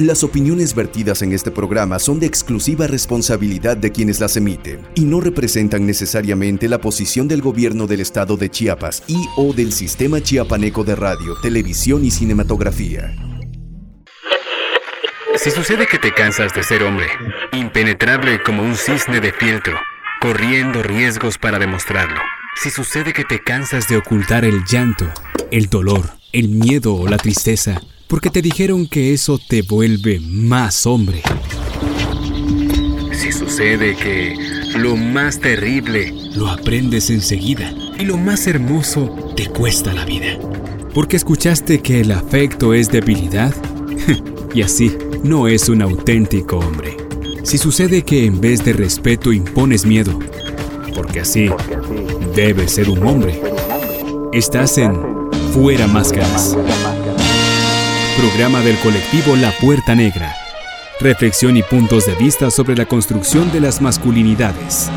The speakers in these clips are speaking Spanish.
Las opiniones vertidas en este programa son de exclusiva responsabilidad de quienes las emiten y no representan necesariamente la posición del gobierno del estado de Chiapas y o del sistema chiapaneco de radio, televisión y cinematografía. Si sucede que te cansas de ser hombre, impenetrable como un cisne de fieltro, corriendo riesgos para demostrarlo. Si sucede que te cansas de ocultar el llanto, el dolor, el miedo o la tristeza, porque te dijeron que eso te vuelve más hombre. Si sucede que lo más terrible lo aprendes enseguida y lo más hermoso te cuesta la vida. Porque escuchaste que el afecto es debilidad y así no es un auténtico hombre. Si sucede que en vez de respeto impones miedo, porque así debes ser un hombre, estás en Fuera Máscaras. Programa del colectivo La Puerta Negra. Reflexión y puntos de vista sobre la construcción de las masculinidades.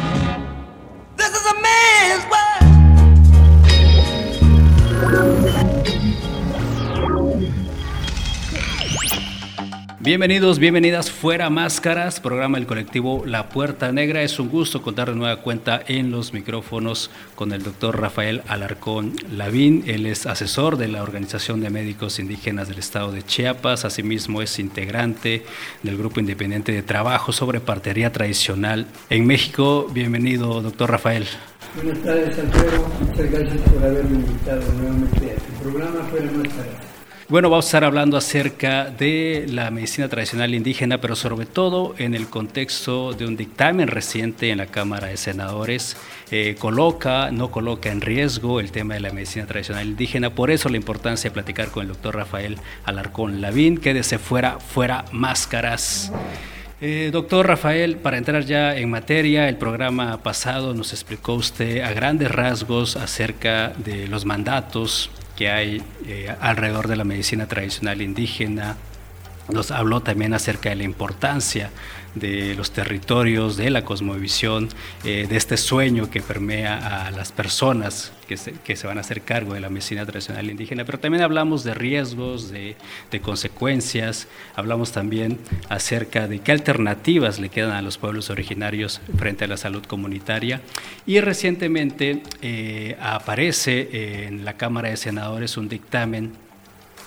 Bienvenidos, bienvenidas fuera máscaras, programa del colectivo La Puerta Negra. Es un gusto contar de nueva cuenta en los micrófonos con el doctor Rafael Alarcón Lavín. Él es asesor de la Organización de Médicos Indígenas del Estado de Chiapas. Asimismo es integrante del Grupo Independiente de Trabajo sobre Partería Tradicional en México. Bienvenido, doctor Rafael. Buenas tardes, Alfredo. Muchas gracias por haberme invitado nuevamente a tu programa Fuera Máscaras. Bueno, vamos a estar hablando acerca de la medicina tradicional indígena, pero sobre todo en el contexto de un dictamen reciente en la Cámara de Senadores. Eh, coloca, no coloca en riesgo el tema de la medicina tradicional indígena. Por eso la importancia de platicar con el doctor Rafael Alarcón Lavín. Quédese fuera, fuera máscaras. Eh, doctor Rafael, para entrar ya en materia, el programa pasado nos explicó usted a grandes rasgos acerca de los mandatos que hay eh, alrededor de la medicina tradicional indígena. Nos habló también acerca de la importancia de los territorios, de la cosmovisión, eh, de este sueño que permea a las personas que se, que se, van a hacer cargo de la medicina tradicional indígena, pero también hablamos de riesgos, de, de, consecuencias, hablamos también acerca de qué alternativas le quedan a los pueblos originarios frente a la salud comunitaria. Y recientemente eh, aparece en la Cámara de Senadores un dictamen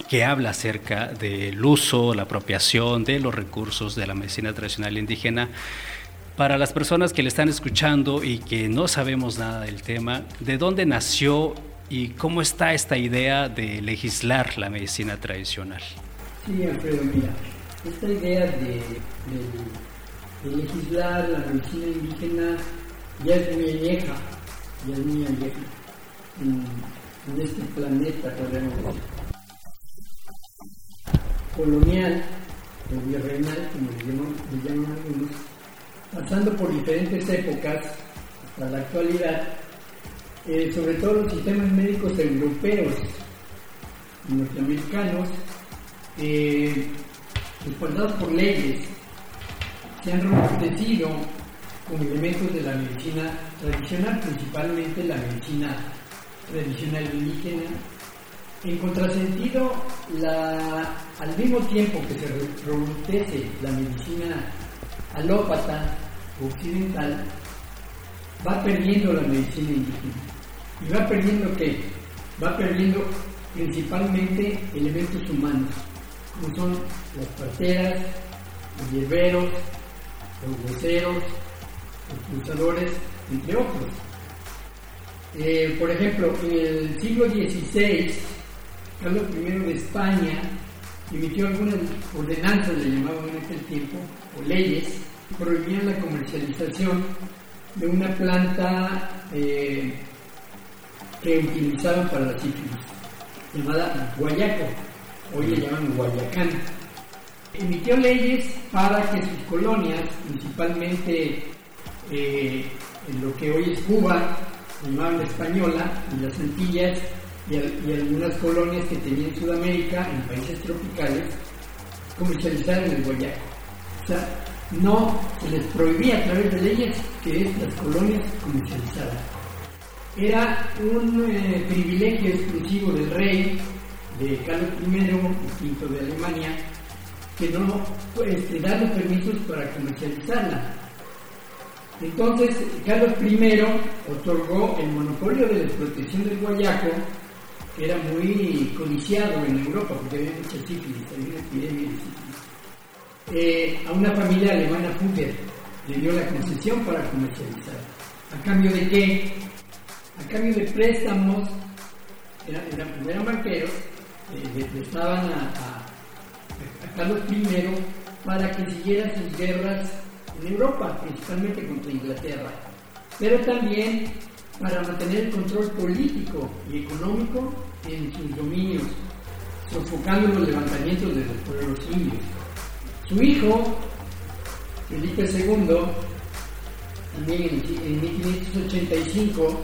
que habla acerca del uso, la apropiación de los recursos de la medicina tradicional indígena. Para las personas que le están escuchando y que no sabemos nada del tema, ¿de dónde nació y cómo está esta idea de legislar la medicina tradicional? Sí, Alfredo, mira, esta idea de, legislar la medicina indígena ya es muy vieja, ya es muy vieja en, en este planeta, podemos decir colonial o virreinal, como le llaman, algunos, pasando por diferentes épocas hasta la actualidad, eh, sobre todo los sistemas médicos europeos y norteamericanos, eh, respaldados por leyes, se han robustecido con elementos de la medicina tradicional, principalmente la medicina tradicional indígena, en contrasentido, al mismo tiempo que se robustece la medicina alópata occidental, va perdiendo la medicina indígena. ¿Y va perdiendo qué? Va perdiendo principalmente elementos humanos, como son las parteras, los hierberos, los hueseros, los cruzadores, entre otros. Eh, por ejemplo, en el siglo XVI, Carlos I de España emitió algunas ordenanzas, le llamaban en aquel tiempo, o leyes, que prohibían la comercialización de una planta eh, que utilizaban para la sífilis, llamada guayaco, hoy le llaman guayacán. Emitió leyes para que sus colonias, principalmente eh, en lo que hoy es Cuba, llamaban española, y las Antillas, y, algunas colonias que tenía en Sudamérica, en países tropicales, comercializaran el guayaco. O sea, no se les prohibía a través de leyes que estas colonias comercializaran. Era un eh, privilegio exclusivo del rey, de Carlos I, quinto de Alemania, que no este, dar los permisos para comercializarla. Entonces, Carlos I otorgó el monopolio de la explotación del guayaco, era muy codiciado en Europa, porque había mucha sífilis, había una epidemia de sífilis, a una familia alemana Fugger, le dio la concesión para comercializar. ¿A cambio de qué? A cambio de préstamos, eran, eran, banqueros, eh, le estaban a Carlos I para que siguiera sus guerras en Europa, principalmente contra Inglaterra, pero también para mantener el control político y económico en sus dominios, sofocando los levantamientos de los pueblos indios. Su hijo, Felipe II, también en, 1585,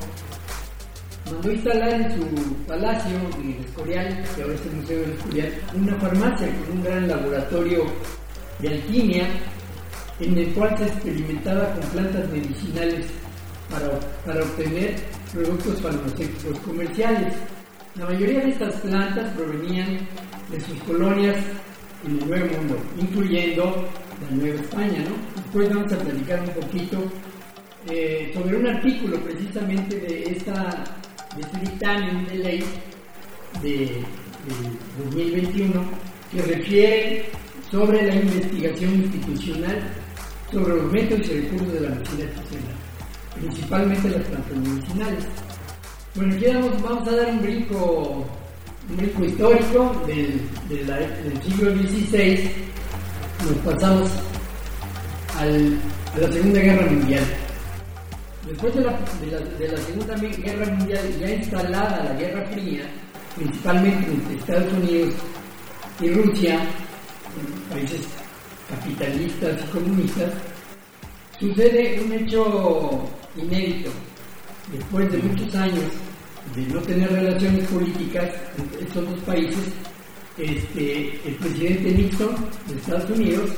mandó instalar en su palacio, en el Escorial, que ahora es el Museo del Escorial, una farmacia con un gran laboratorio de alquimia en el cual se experimentaba con plantas medicinales para, obtener productos farmacéuticos comerciales. La mayoría de estas plantas provenían de sus colonias en el Nuevo Mundo, incluyendo la Nueva España. ¿no? Después vamos a platicar un poquito eh, sobre un artículo precisamente de esta de este dictamen de ley de, 2021 que refiere sobre la investigación institucional sobre los métodos y recursos de la medicina artesanal, principalmente las plantas medicinales. Bueno, aquí vamos, a dar un brinco, un brinco histórico del, del siglo XVI, nos pasamos al, a la Segunda Guerra Mundial. Después de la, de la, Segunda Guerra Mundial, ya instalada la Guerra Fría, principalmente entre Estados Unidos y Rusia, países capitalistas y comunistas, sucede un hecho inédito. Después de muchos años de no tener relaciones políticas entre estos dos países, este, el presidente Nixon de Estados Unidos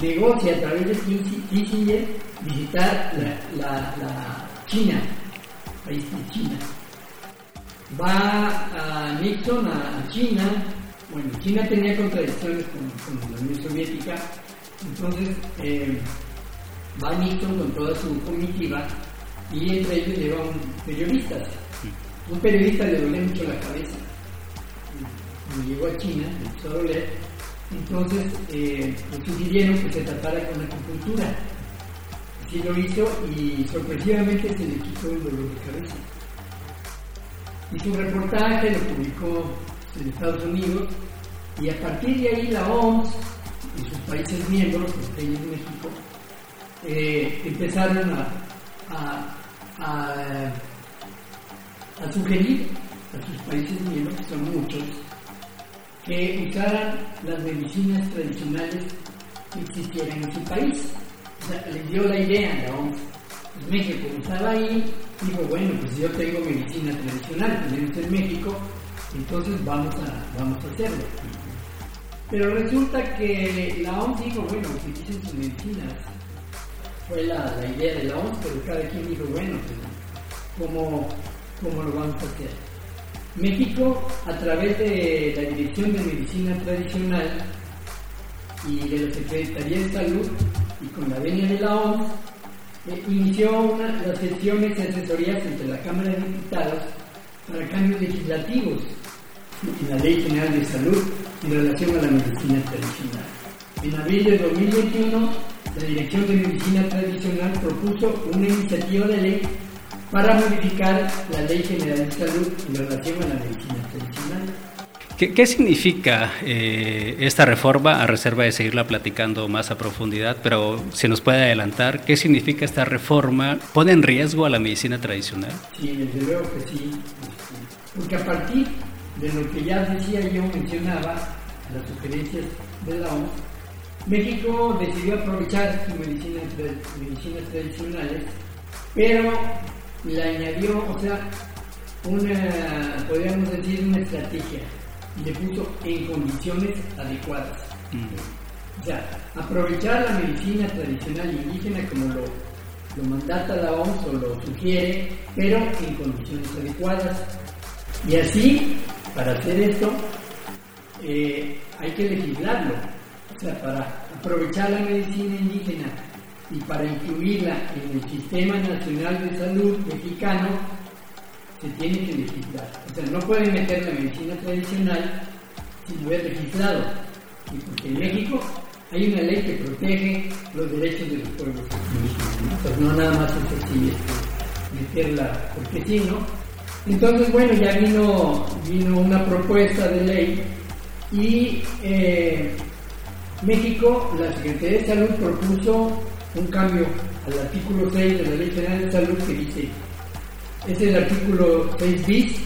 negocia a través de Kissinger visitar la, la, China, país de China. Va a Nixon a, China, bueno, China tenía contradicciones con, la Unión Soviética, entonces eh, va Nixon con toda su comitiva y entre ellos lleva un periodista. Un periodista le duele mucho la cabeza. Cuando llegó a China, empezó a doler, entonces eh, le sugirieron que se tratara con acupuntura. Así lo hizo y sorpresivamente se le quitó el dolor de cabeza. Hizo un reportaje, lo publicó en Estados Unidos y a partir de ahí la OMS y sus países miembros, entre ellos México, eh, empezaron a, sugerir a sus países miembros, que son muchos, que usaran las medicinas tradicionales que existieran en su país. O sea, les dio la idea a la OMS. México estaba ahí, dijo, bueno, pues yo tengo medicina tradicional, tenemos en México, entonces vamos a, vamos a hacerlo. Pero resulta que la OMS dijo, bueno, utilicen sus medicinas. Fue la, la, idea de la OMS, pero cada quien dijo, bueno, pues, ¿cómo, ¿cómo lo vamos a hacer? México, a través de la Dirección de Medicina Tradicional y de la Secretaría de Salud y con la venia de la OMS, eh, inició las sesiones de asesorías entre la Cámara de Diputados para cambios legislativos en la Ley General de Salud en relación a la medicina tradicional. En abril de 2021, la Dirección de Medicina Tradicional propuso una iniciativa de ley para modificar la Ley General de Salud en relación a la medicina tradicional. ¿Qué, significa eh, esta reforma, a reserva de seguirla platicando más a profundidad, pero si nos puede adelantar, qué significa esta reforma? ¿Pone en riesgo a la medicina tradicional? Sí, desde luego que sí, porque a partir de lo que ya decía yo, mencionaba, las sugerencias de la OMS, México decidió aprovechar sus medicinas, medicinas tradicionales, pero le añadió, o sea, una, podríamos decir, una estrategia y le puso en condiciones adecuadas. O sea, aprovechar la medicina tradicional indígena como lo, lo mandata la OMS o lo sugiere, pero en condiciones adecuadas. Y así, para hacer esto, eh, hay que legislarlo. O sea, para aprovechar la medicina indígena y para incluirla en el Sistema Nacional de Salud mexicano, se tiene que legislar. O sea, no pueden meter la medicina tradicional sin haber legislado. Y porque en México hay una ley que protege los derechos de los pueblos indígenas. Entonces, no nada más es así este, meterla porque sí, ¿no? Entonces, bueno, ya vino, vino una propuesta de ley y eh, México, la Secretaría de Salud propuso un cambio al artículo 6 de la Ley General de Salud que dice, es el artículo 6 bis,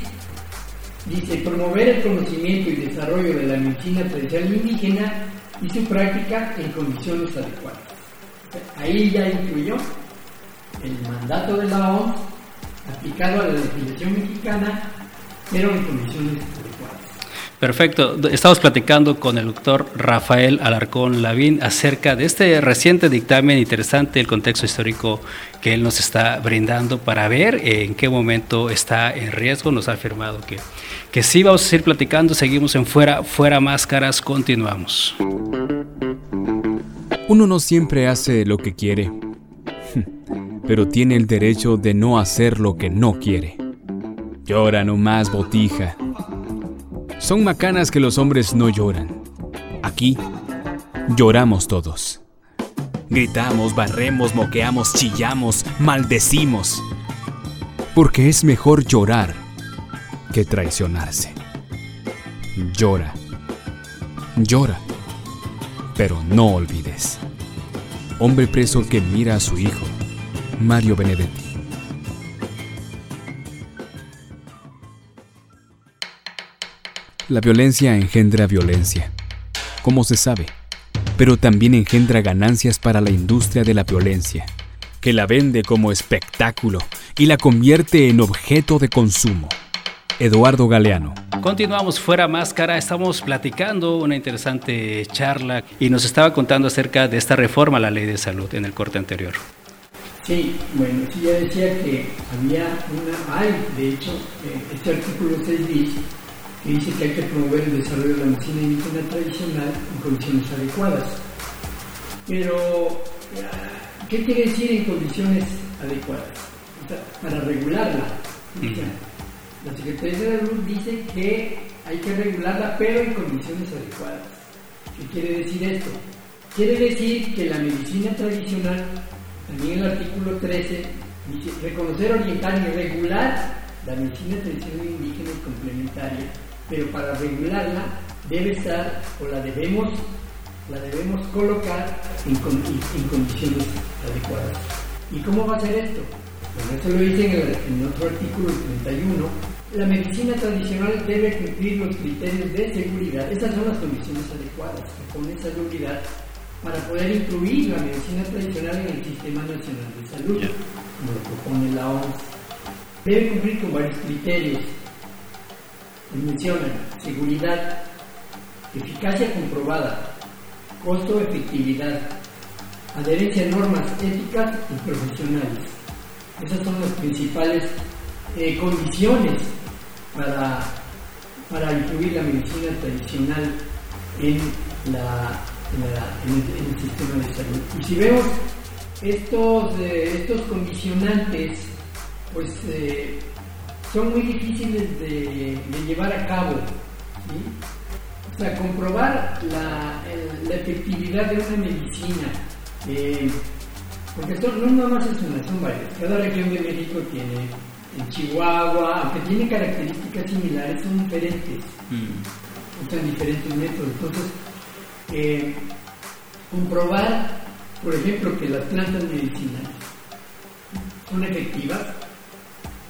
dice promover el conocimiento y desarrollo de la medicina tradicional indígena y su práctica en condiciones adecuadas. Ahí ya incluyó el mandato de la OMS aplicado a la legislación mexicana, pero en condiciones adecuadas. Perfecto. Estamos platicando con el doctor Rafael Alarcón Lavín acerca de este reciente dictamen interesante, el contexto histórico que él nos está brindando para ver en qué momento está en riesgo. Nos ha afirmado que, que sí vamos a seguir platicando, seguimos en fuera, fuera máscaras, continuamos. Uno no siempre hace lo que quiere, pero tiene el derecho de no hacer lo que no quiere. Llora nomás, botija. Son macanas que los hombres no lloran. Aquí lloramos todos. Gritamos, barremos, moqueamos, chillamos, maldecimos. Porque es mejor llorar que traicionarse. Llora. Llora. Pero no olvides. Hombre preso que mira a su hijo, Mario Benedetti. La violencia engendra violencia, como se sabe, pero también engendra ganancias para la industria de la violencia, que la vende como espectáculo y la convierte en objeto de consumo. Eduardo Galeano. Continuamos fuera máscara, estamos platicando una interesante charla y nos estaba contando acerca de esta reforma a la ley de salud en el corte anterior. Sí, bueno, sí ya decía que había una, hay de hecho, eh, este artículo 6 dice que dice que hay que promover el desarrollo de la medicina indígena tradicional en condiciones adecuadas. Pero, ¿qué quiere decir en condiciones adecuadas? para regularla. la Secretaría de Salud dice que hay que regularla, pero en condiciones adecuadas. ¿Qué quiere decir esto? Quiere decir que la medicina tradicional, también el artículo 13, dice reconocer, orientar y regular la medicina tradicional indígena y complementaria pero para regularla debe estar o la debemos, la debemos colocar en, condiciones adecuadas. ¿Y cómo va a ser esto? Bueno, eso lo dice en, otro artículo 31. La medicina tradicional debe cumplir los criterios de seguridad. Esas son las condiciones adecuadas que pone seguridad para poder incluir la medicina tradicional en el Sistema Nacional de Salud, como lo propone la OMS. Debe cumplir con varios criterios mencionan seguridad, eficacia comprobada, costo-efectividad, adherencia a normas éticas y profesionales. Esas son las principales eh, condiciones para, para incluir la medicina tradicional en, la, en, el, sistema de salud. Y si vemos estos, eh, estos condicionantes, pues eh, son muy difíciles de, llevar a cabo. O sea, comprobar la, efectividad de una medicina, eh, porque esto no nada más es una, son varias. Cada región de México tiene, en Chihuahua, aunque tiene características similares, son diferentes. Mm. Usan diferentes métodos. Entonces, eh, comprobar, por ejemplo, que las plantas medicinales son efectivas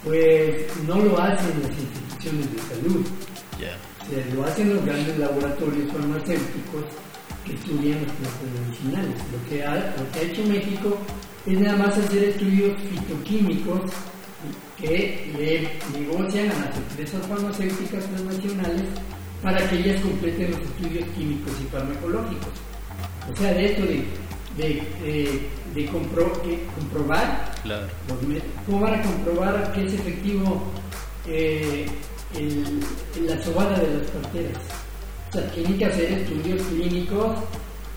pues no lo hacen las instituciones de salud. lo hacen los grandes laboratorios farmacéuticos que estudian los plantas medicinales. Lo que, ha, lo que ha hecho México es nada más hacer estudios fitoquímicos que le negocian a las empresas farmacéuticas transnacionales para que ellas completen los estudios químicos y farmacológicos. O sea, de esto de de, de, comprobar, ¿cómo van a comprobar que es efectivo eh, la sobada de las carteras? O sea, tienen que hacer estudios clínicos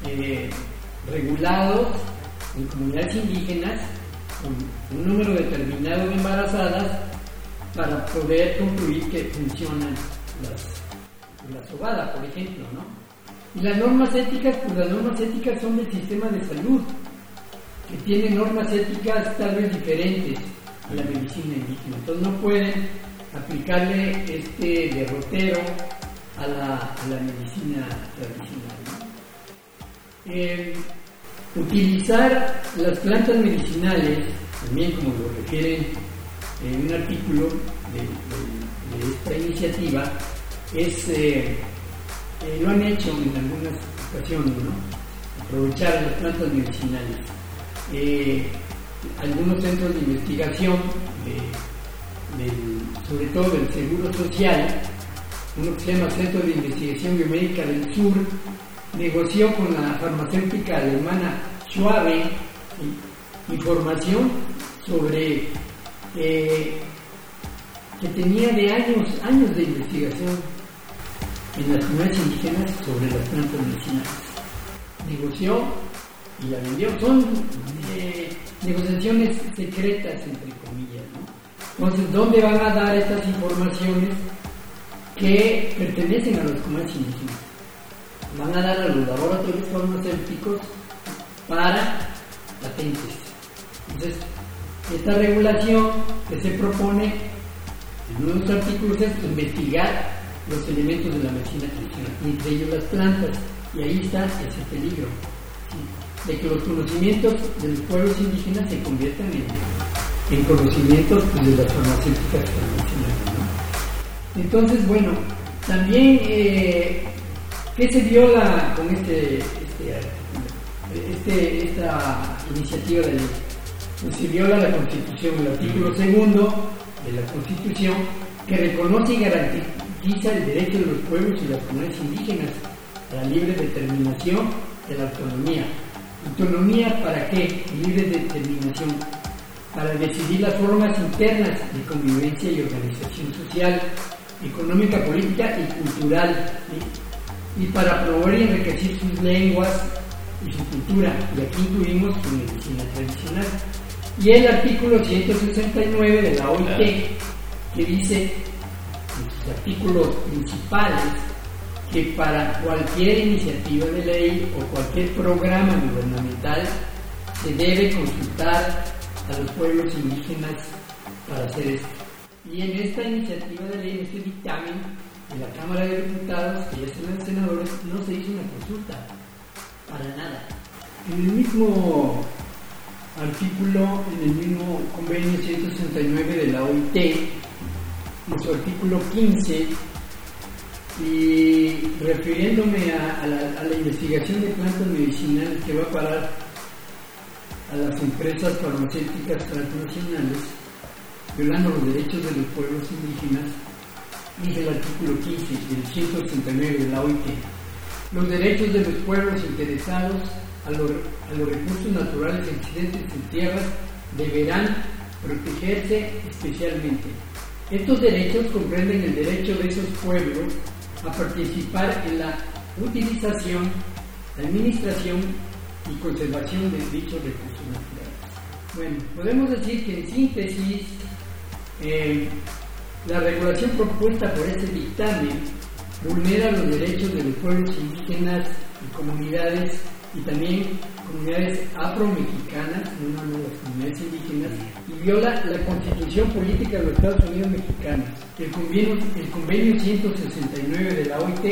eh, regulados en comunidades indígenas con un número determinado de embarazadas para poder concluir que funcionan las, la sobada, por ejemplo, ¿no? Y las normas éticas, pues las normas éticas son del sistema de salud, que tiene normas éticas tal vez diferentes a la medicina indígena. Entonces no pueden aplicarle este derrotero a la, medicina tradicional. Eh, utilizar las plantas medicinales, también como lo refieren en un artículo de, esta iniciativa, es, eh, eh, lo han hecho en algunas ocasiones, ¿no? aprovechar las plantas medicinales. Algunos centros de investigación, sobre todo del Seguro Social, uno que se llama Centro de Investigación Biomédica del Sur, negoció con la farmacéutica alemana Schwabe información sobre eh, que tenía de años, años de investigación en las comunidades indígenas sobre las plantas medicinales. Negoció y la vendió. Son eh, negociaciones secretas, entre comillas. Entonces, ¿dónde van a dar estas informaciones que pertenecen a los indígenas? Van a dar a los laboratorios farmacéuticos para patentes. Entonces, esta regulación que se propone en uno de los artículos es investigar los elementos de la medicina tradicional, entre ellos las plantas, y ahí está ese peligro, de que los conocimientos de los pueblos indígenas se conviertan en, conocimientos pues, de las farmacéuticas tradicionales. Entonces, bueno, también, eh, ¿qué se viola con este, este este, esta iniciativa de ley. Pues se viola la Constitución, el artículo segundo de la Constitución, que reconoce y garantiza el derecho de los pueblos y las comunidades indígenas a la libre determinación de la autonomía. ¿Autonomía para qué? Libre determinación. Para decidir las formas internas de convivencia y organización social, económica, política y cultural. Y para promover y enriquecer sus lenguas, y su cultura, y aquí incluimos su medicina tradicional. Y el artículo 169 de la OIT, que dice en sus artículos principales que para cualquier iniciativa de ley o cualquier programa gubernamental se debe consultar a los pueblos indígenas para hacer esto. Y en esta iniciativa de ley, en este dictamen de la Cámara de Diputados, que ya están los senadores, no se hizo una consulta para nada. En el mismo artículo, en el mismo convenio 169 de la OIT, en su artículo 15, y refiriéndome a, la, investigación de plantas medicinales que va a parar a las empresas farmacéuticas transnacionales, violando los derechos de los pueblos indígenas, dice el artículo 15 del 169 de la OIT los derechos de los pueblos interesados a, los recursos naturales existentes en tierras deberán protegerse especialmente. Estos derechos comprenden el derecho de esos pueblos a participar en la utilización, administración y conservación de dichos recursos naturales. Bueno, podemos decir que en síntesis, eh, la regulación propuesta por este dictamen vulnera los derechos de los pueblos indígenas y comunidades y también comunidades afromexicanas, una de las comunidades indígenas, y viola la constitución política de los Estados Unidos mexicanos, el convenio, el convenio 169 de la OIT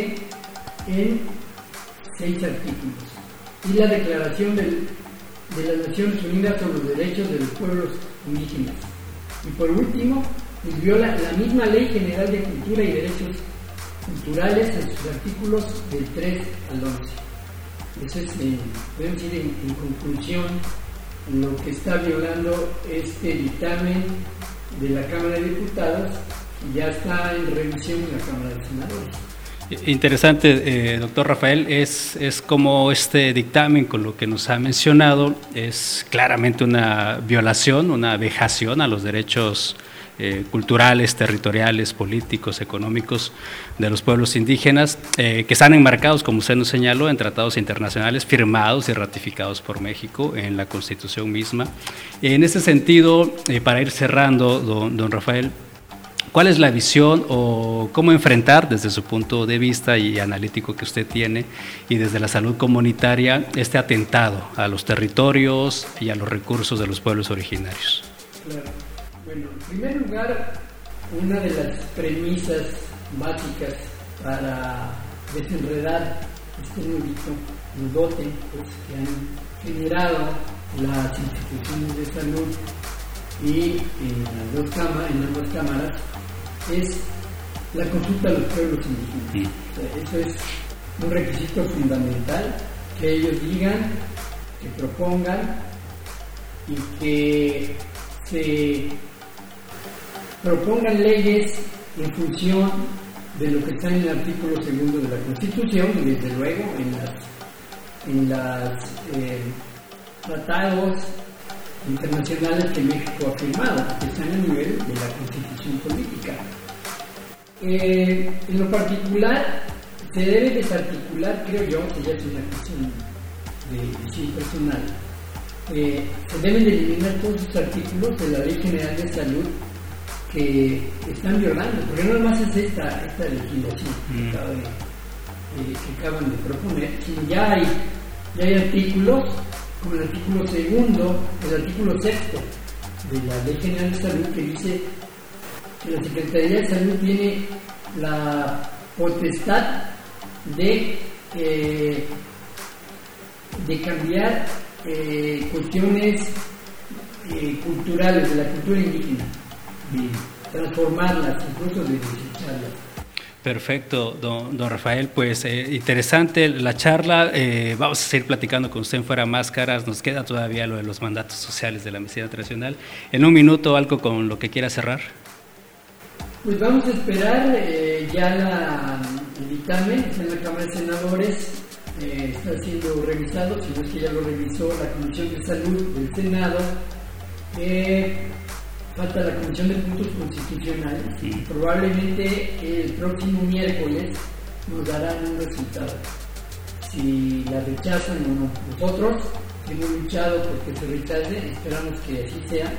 en seis artículos, y la declaración de las Naciones Unidas sobre los derechos de los pueblos indígenas. Y por último, viola la misma Ley General de Cultura y Derechos culturales en sus artículos del 3 al 11. Eso es, eh, podemos decir en, conclusión, lo que está violando este dictamen de la Cámara de Diputados ya está en revisión en la Cámara de Senadores. Interesante, eh, doctor Rafael, es, es como este dictamen, con lo que nos ha mencionado, es claramente una violación, una vejación a los derechos eh, culturales, territoriales, políticos, económicos de los pueblos indígenas, que están enmarcados, como usted nos señaló, en tratados internacionales firmados y ratificados por México en la Constitución misma. En ese sentido, para ir cerrando, don, Rafael, ¿Cuál es la visión o cómo enfrentar desde su punto de vista y analítico que usted tiene y desde la salud comunitaria este atentado a los territorios y a los recursos de los pueblos originarios? Bueno, en primer lugar, una de las premisas básicas para desenredar este nudito, nudote, pues, que han generado las instituciones de salud y en las dos cámaras, en ambas cámaras es la consulta a los pueblos indígenas. eso es un requisito fundamental, que ellos digan, que propongan y que se propongan leyes en función de lo que está en el artículo segundo de la Constitución y desde luego en las en las eh, tratados internacionales que México ha firmado, que están a nivel de la constitución política. Eh, en lo particular, se debe desarticular, creo yo, que ya es una cuestión de visión personal, eh, se deben de eliminar todos los artículos de la Ley General de Salud que están violando, porque no más es esta, esta legislación que, mm. eh, que, acaban de proponer, ya hay, ya hay artículos como el artículo segundo, el artículo sexto de la Ley General de Salud que dice que la Secretaría de Salud tiene la potestad de, eh, de cambiar eh, cuestiones culturales de la cultura indígena, de transformarlas, incluso de desecharlas. Perfecto, don, Rafael. Pues eh, interesante la charla. Eh, vamos a seguir platicando con usted en Fuera Máscaras. Nos queda todavía lo de los mandatos sociales de la medicina tradicional. En un minuto, algo con lo que quiera cerrar. Pues vamos a esperar eh, ya la, el dictamen, en la Cámara de Senadores. está siendo revisado, si no es que ya lo revisó la Comisión de Salud del Senado falta la Comisión de Puntos Constitucionales probablemente el próximo miércoles nos darán un resultado. Si la rechazan o no. Nosotros hemos luchado porque se rechace, esperamos que así sea,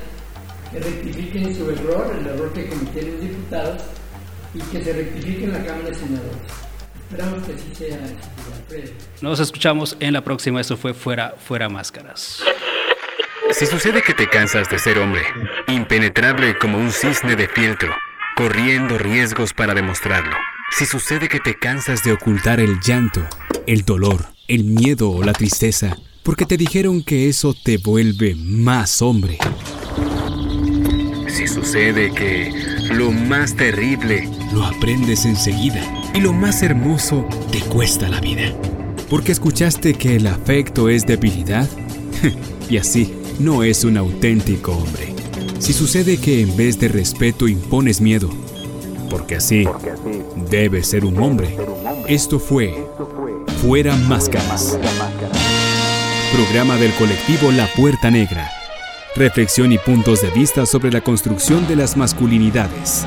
que rectifiquen su error, el error que cometieron los diputados y que se rectifique en la Cámara de Senadores. Esperamos que así sea. Nos escuchamos en la próxima. Esto fue Fuera, Fuera Máscaras. Si sucede que te cansas de ser hombre, impenetrable como un cisne de fieltro, corriendo riesgos para demostrarlo. Si sucede que te cansas de ocultar el llanto, el dolor, el miedo o la tristeza, porque te dijeron que eso te vuelve más hombre. Si sucede que lo más terrible lo aprendes enseguida y lo más hermoso te cuesta la vida. Porque escuchaste que el afecto es debilidad y así no es un auténtico hombre. Si sucede que en vez de respeto impones miedo, porque así debe ser un hombre. Esto fue Fuera Máscaras. Programa del colectivo La Puerta Negra. Reflexión y puntos de vista sobre la construcción de las masculinidades.